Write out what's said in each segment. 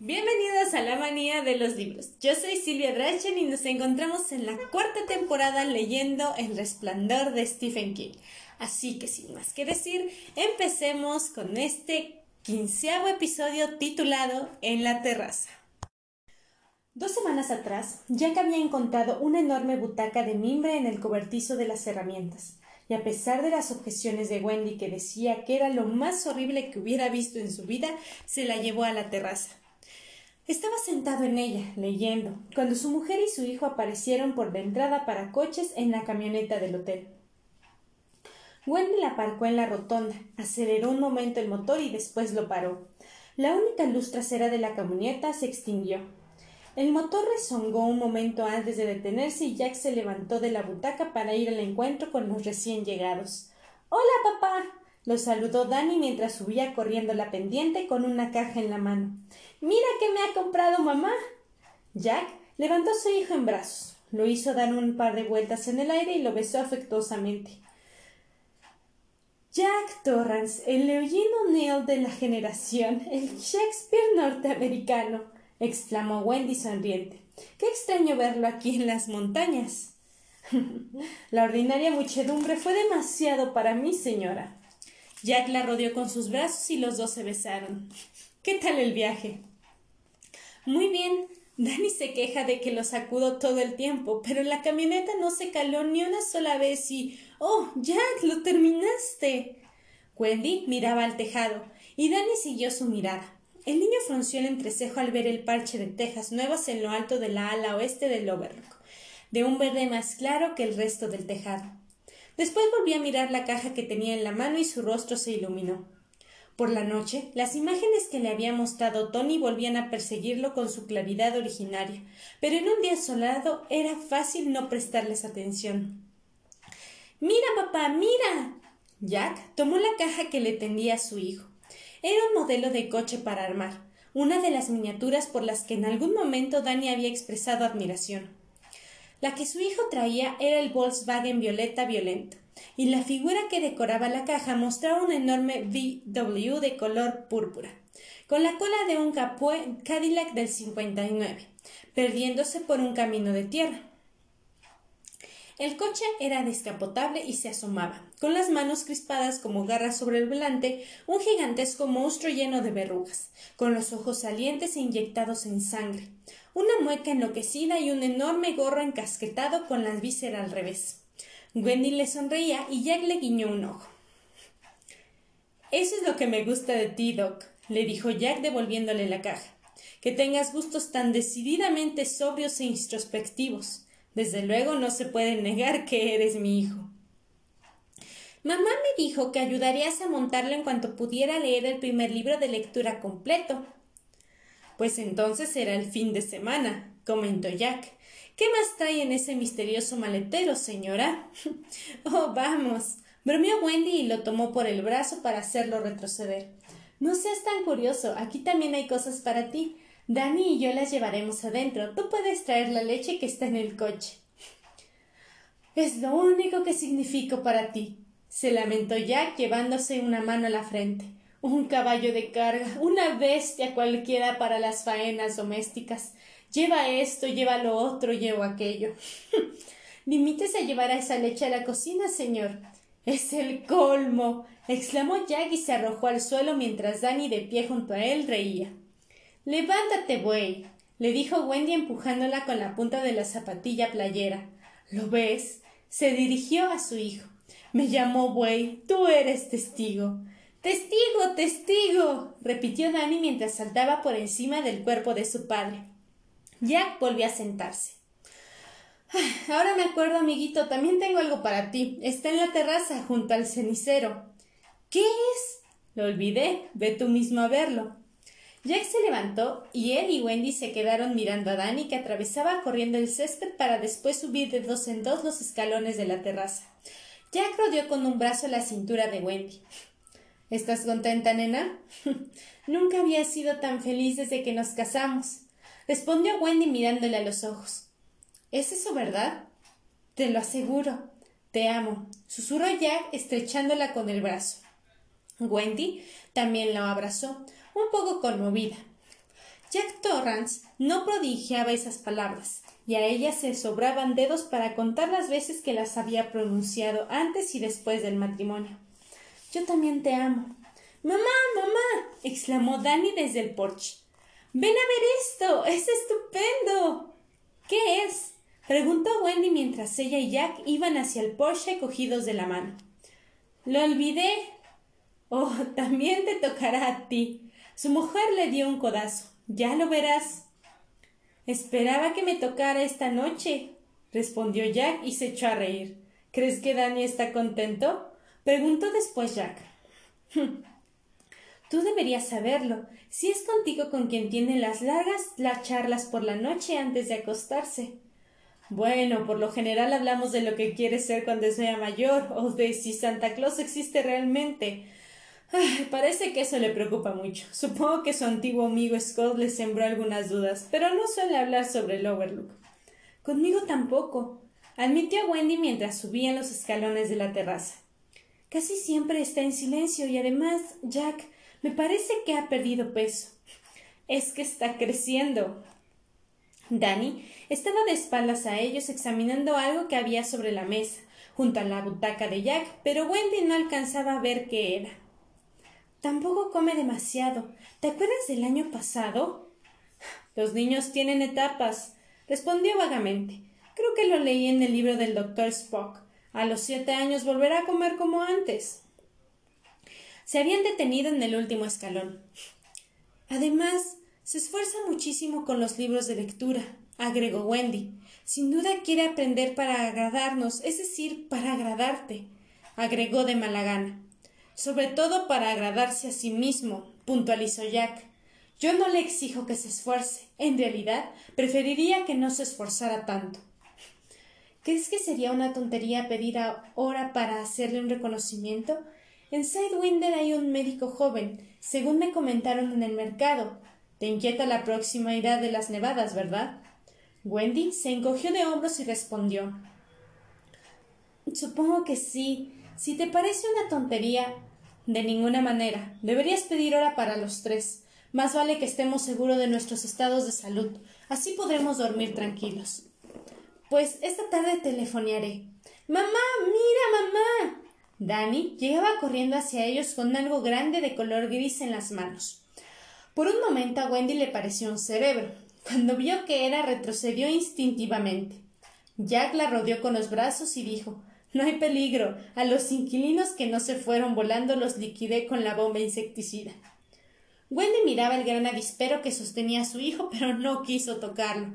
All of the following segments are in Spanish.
Bienvenidos a la manía de los libros. Yo soy Silvia Drachen y nos encontramos en la cuarta temporada leyendo El resplandor de Stephen King. Así que sin más que decir, empecemos con este quinceavo episodio titulado En la terraza. Dos semanas atrás, Jack había encontrado una enorme butaca de mimbre en el cobertizo de las herramientas, y a pesar de las objeciones de Wendy que decía que era lo más horrible que hubiera visto en su vida, se la llevó a la terraza. Estaba sentado en ella, leyendo, cuando su mujer y su hijo aparecieron por la entrada para coches en la camioneta del hotel. Wendy la aparcó en la rotonda, aceleró un momento el motor y después lo paró. La única luz trasera de la camioneta se extinguió. El motor rezongó un momento antes de detenerse y Jack se levantó de la butaca para ir al encuentro con los recién llegados. Hola, papá. lo saludó Danny mientras subía corriendo la pendiente con una caja en la mano. Mira qué me ha comprado mamá. Jack levantó a su hijo en brazos, lo hizo dar un par de vueltas en el aire y lo besó afectuosamente. Jack Torrance, el Eugene O'Neill de la generación, el Shakespeare norteamericano, exclamó Wendy sonriente. Qué extraño verlo aquí en las montañas. la ordinaria muchedumbre fue demasiado para mí, señora. Jack la rodeó con sus brazos y los dos se besaron. ¿Qué tal el viaje? Muy bien. Danny se queja de que lo sacudo todo el tiempo, pero la camioneta no se caló ni una sola vez y. ¡Oh, Jack! ¡Lo terminaste! Wendy miraba al tejado, y Danny siguió su mirada. El niño frunció el entrecejo al ver el parche de tejas nuevas en lo alto de la ala oeste del Overlook, de un verde más claro que el resto del tejado. Después volvió a mirar la caja que tenía en la mano y su rostro se iluminó. Por la noche, las imágenes que le había mostrado Tony volvían a perseguirlo con su claridad originaria, pero en un día solado era fácil no prestarles atención. Mira, papá, mira. Jack tomó la caja que le tendía a su hijo. Era un modelo de coche para armar, una de las miniaturas por las que en algún momento Danny había expresado admiración. La que su hijo traía era el Volkswagen Violeta Violento, y la figura que decoraba la caja mostraba un enorme VW de color púrpura, con la cola de un Cadillac del 59, perdiéndose por un camino de tierra. El coche era descapotable y se asomaba, con las manos crispadas como garras sobre el volante, un gigantesco monstruo lleno de verrugas, con los ojos salientes e inyectados en sangre, una mueca enloquecida y un enorme gorro encasquetado con la víscera al revés. Wendy le sonreía y Jack le guiñó un ojo. Eso es lo que me gusta de ti, Doc, le dijo Jack devolviéndole la caja. Que tengas gustos tan decididamente sobrios e introspectivos. Desde luego no se puede negar que eres mi hijo. Mamá me dijo que ayudarías a montarlo en cuanto pudiera leer el primer libro de lectura completo. Pues entonces será el fin de semana, comentó Jack. ¿Qué más trae en ese misterioso maletero, señora? oh, vamos. bromeó Wendy y lo tomó por el brazo para hacerlo retroceder. No seas tan curioso, aquí también hay cosas para ti. Dani y yo las llevaremos adentro. Tú puedes traer la leche que está en el coche. Es lo único que significo para ti, se lamentó Jack llevándose una mano a la frente. Un caballo de carga, una bestia cualquiera para las faenas domésticas. Lleva esto, lleva lo otro, llevo aquello. Limítese a llevar a esa leche a la cocina, señor. Es el colmo. exclamó Jack y se arrojó al suelo mientras Danny de pie junto a él reía. Levántate, buey, le dijo Wendy empujándola con la punta de la zapatilla playera. ¿Lo ves? se dirigió a su hijo. Me llamó buey. Tú eres testigo. Testigo, testigo. repitió Danny mientras saltaba por encima del cuerpo de su padre. Jack volvió a sentarse. Ahora me acuerdo, amiguito, también tengo algo para ti. Está en la terraza, junto al cenicero. ¿Qué es? Lo olvidé. Ve tú mismo a verlo. Jack se levantó y él y Wendy se quedaron mirando a Danny que atravesaba corriendo el césped para después subir de dos en dos los escalones de la terraza. Jack rodeó con un brazo la cintura de Wendy. ¿Estás contenta, nena? Nunca había sido tan feliz desde que nos casamos respondió Wendy mirándole a los ojos. ¿Es eso verdad? Te lo aseguro. Te amo, susurró Jack estrechándola con el brazo. Wendy también la abrazó, un poco conmovida. Jack Torrance no prodigiaba esas palabras, y a ella se sobraban dedos para contar las veces que las había pronunciado antes y después del matrimonio. Yo también te amo. Mamá, mamá. exclamó Danny desde el porche. Ven a ver esto. Es estupendo. ¿Qué es? preguntó Wendy mientras ella y Jack iban hacia el porche cogidos de la mano. Lo olvidé. Oh, también te tocará a ti. Su mujer le dio un codazo. Ya lo verás. Esperaba que me tocara esta noche, respondió Jack y se echó a reír. ¿Crees que Danny está contento? preguntó después Jack. Tú deberías saberlo. Si es contigo con quien tiene las largas las charlas por la noche antes de acostarse. Bueno, por lo general hablamos de lo que quiere ser cuando sea mayor, o de si Santa Claus existe realmente. parece que eso le preocupa mucho. Supongo que su antiguo amigo Scott le sembró algunas dudas, pero no suele hablar sobre el Overlook. Conmigo tampoco, admitió Wendy mientras subían los escalones de la terraza. Casi siempre está en silencio y además, Jack, me parece que ha perdido peso. Es que está creciendo. Danny estaba de espaldas a ellos examinando algo que había sobre la mesa, junto a la butaca de Jack, pero Wendy no alcanzaba a ver qué era. Tampoco come demasiado. ¿Te acuerdas del año pasado? Los niños tienen etapas, respondió vagamente. Creo que lo leí en el libro del doctor Spock. A los siete años volverá a comer como antes. Se habían detenido en el último escalón. Además, se esfuerza muchísimo con los libros de lectura, agregó Wendy. Sin duda quiere aprender para agradarnos, es decir, para agradarte, agregó de mala gana sobre todo para agradarse a sí mismo, puntualizó Jack. Yo no le exijo que se esfuerce. En realidad, preferiría que no se esforzara tanto. ¿Crees que sería una tontería pedir ahora para hacerle un reconocimiento? En Sidewinder hay un médico joven, según me comentaron en el mercado. Te inquieta la proximidad de las nevadas, ¿verdad? Wendy se encogió de hombros y respondió Supongo que sí. Si te parece una tontería, de ninguna manera. Deberías pedir hora para los tres. Más vale que estemos seguros de nuestros estados de salud. Así podremos dormir tranquilos. Pues esta tarde telefonearé. Mamá, mira, mamá. Danny llegaba corriendo hacia ellos con algo grande de color gris en las manos. Por un momento a Wendy le pareció un cerebro. Cuando vio que era, retrocedió instintivamente. Jack la rodeó con los brazos y dijo no hay peligro. A los inquilinos que no se fueron volando los liquidé con la bomba insecticida. Wendy miraba el gran avispero que sostenía a su hijo, pero no quiso tocarlo.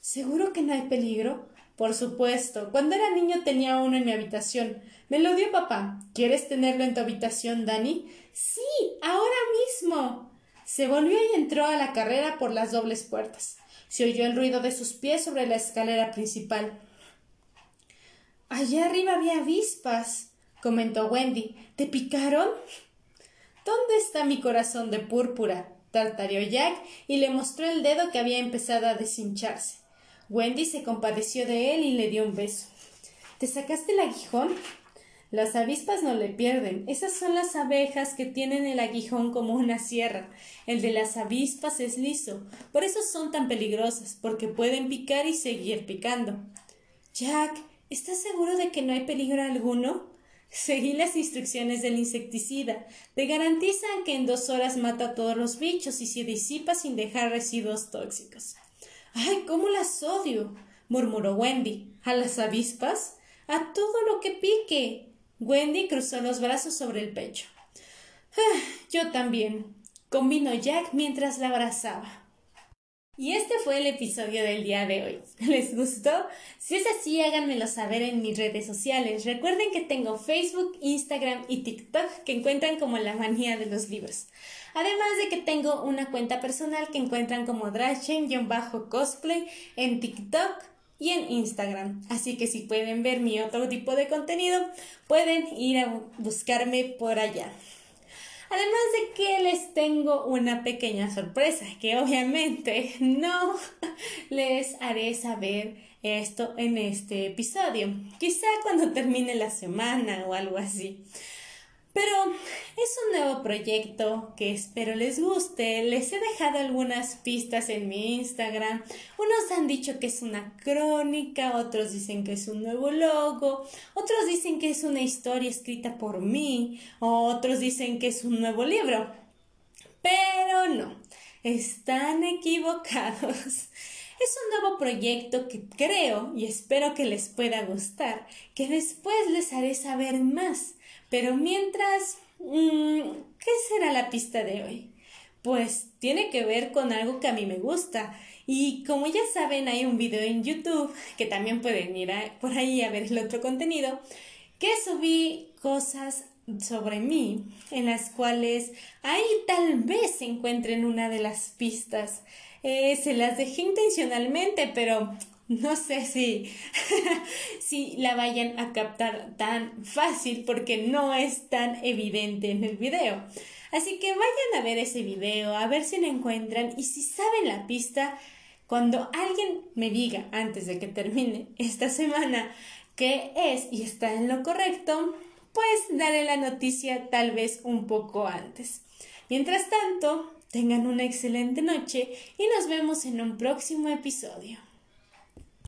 ¿Seguro que no hay peligro? Por supuesto. Cuando era niño tenía uno en mi habitación. Me lo dio papá. ¿Quieres tenerlo en tu habitación, Dani? Sí, ahora mismo. Se volvió y entró a la carrera por las dobles puertas. Se oyó el ruido de sus pies sobre la escalera principal. Allá arriba había avispas, comentó Wendy. ¿Te picaron? ¿Dónde está mi corazón de púrpura? tartareó Jack y le mostró el dedo que había empezado a deshincharse. Wendy se compadeció de él y le dio un beso. ¿Te sacaste el aguijón? Las avispas no le pierden. Esas son las abejas que tienen el aguijón como una sierra. El de las avispas es liso. Por eso son tan peligrosas, porque pueden picar y seguir picando. Jack, ¿Estás seguro de que no hay peligro alguno? Seguí las instrucciones del insecticida. Te garantizan que en dos horas mata a todos los bichos y se disipa sin dejar residuos tóxicos. ¡Ay, cómo las odio! murmuró Wendy. ¿A las avispas? A todo lo que pique. Wendy cruzó los brazos sobre el pecho. Ah, yo también, convino Jack mientras la abrazaba. Y este fue el episodio del día de hoy. ¿Les gustó? Si es así, háganmelo saber en mis redes sociales. Recuerden que tengo Facebook, Instagram y TikTok que encuentran como la manía de los libros. Además de que tengo una cuenta personal que encuentran como Drachen-cosplay en TikTok y en Instagram. Así que si pueden ver mi otro tipo de contenido, pueden ir a buscarme por allá. Además de que les tengo una pequeña sorpresa, que obviamente no les haré saber esto en este episodio. Quizá cuando termine la semana o algo así. Pero es un nuevo proyecto que espero les guste. Les he dejado algunas pistas en mi Instagram. Unos han dicho que es una crónica, otros dicen que es un nuevo logo, otros dicen que es una historia escrita por mí, otros dicen que es un nuevo libro. Pero no, están equivocados. Es un nuevo proyecto que creo y espero que les pueda gustar, que después les haré saber más. Pero mientras, mm, ¿qué será la pista de hoy? Pues tiene que ver con algo que a mí me gusta. Y como ya saben, hay un video en YouTube, que también pueden ir por ahí a ver el otro contenido, que subí cosas sobre mí, en las cuales ahí tal vez se encuentren una de las pistas. Eh, se las dejé intencionalmente, pero no sé si, si la vayan a captar tan fácil porque no es tan evidente en el video. Así que vayan a ver ese video, a ver si lo encuentran y si saben la pista, cuando alguien me diga antes de que termine esta semana qué es y está en lo correcto, pues daré la noticia tal vez un poco antes. Mientras tanto, tengan una excelente noche y nos vemos en un próximo episodio.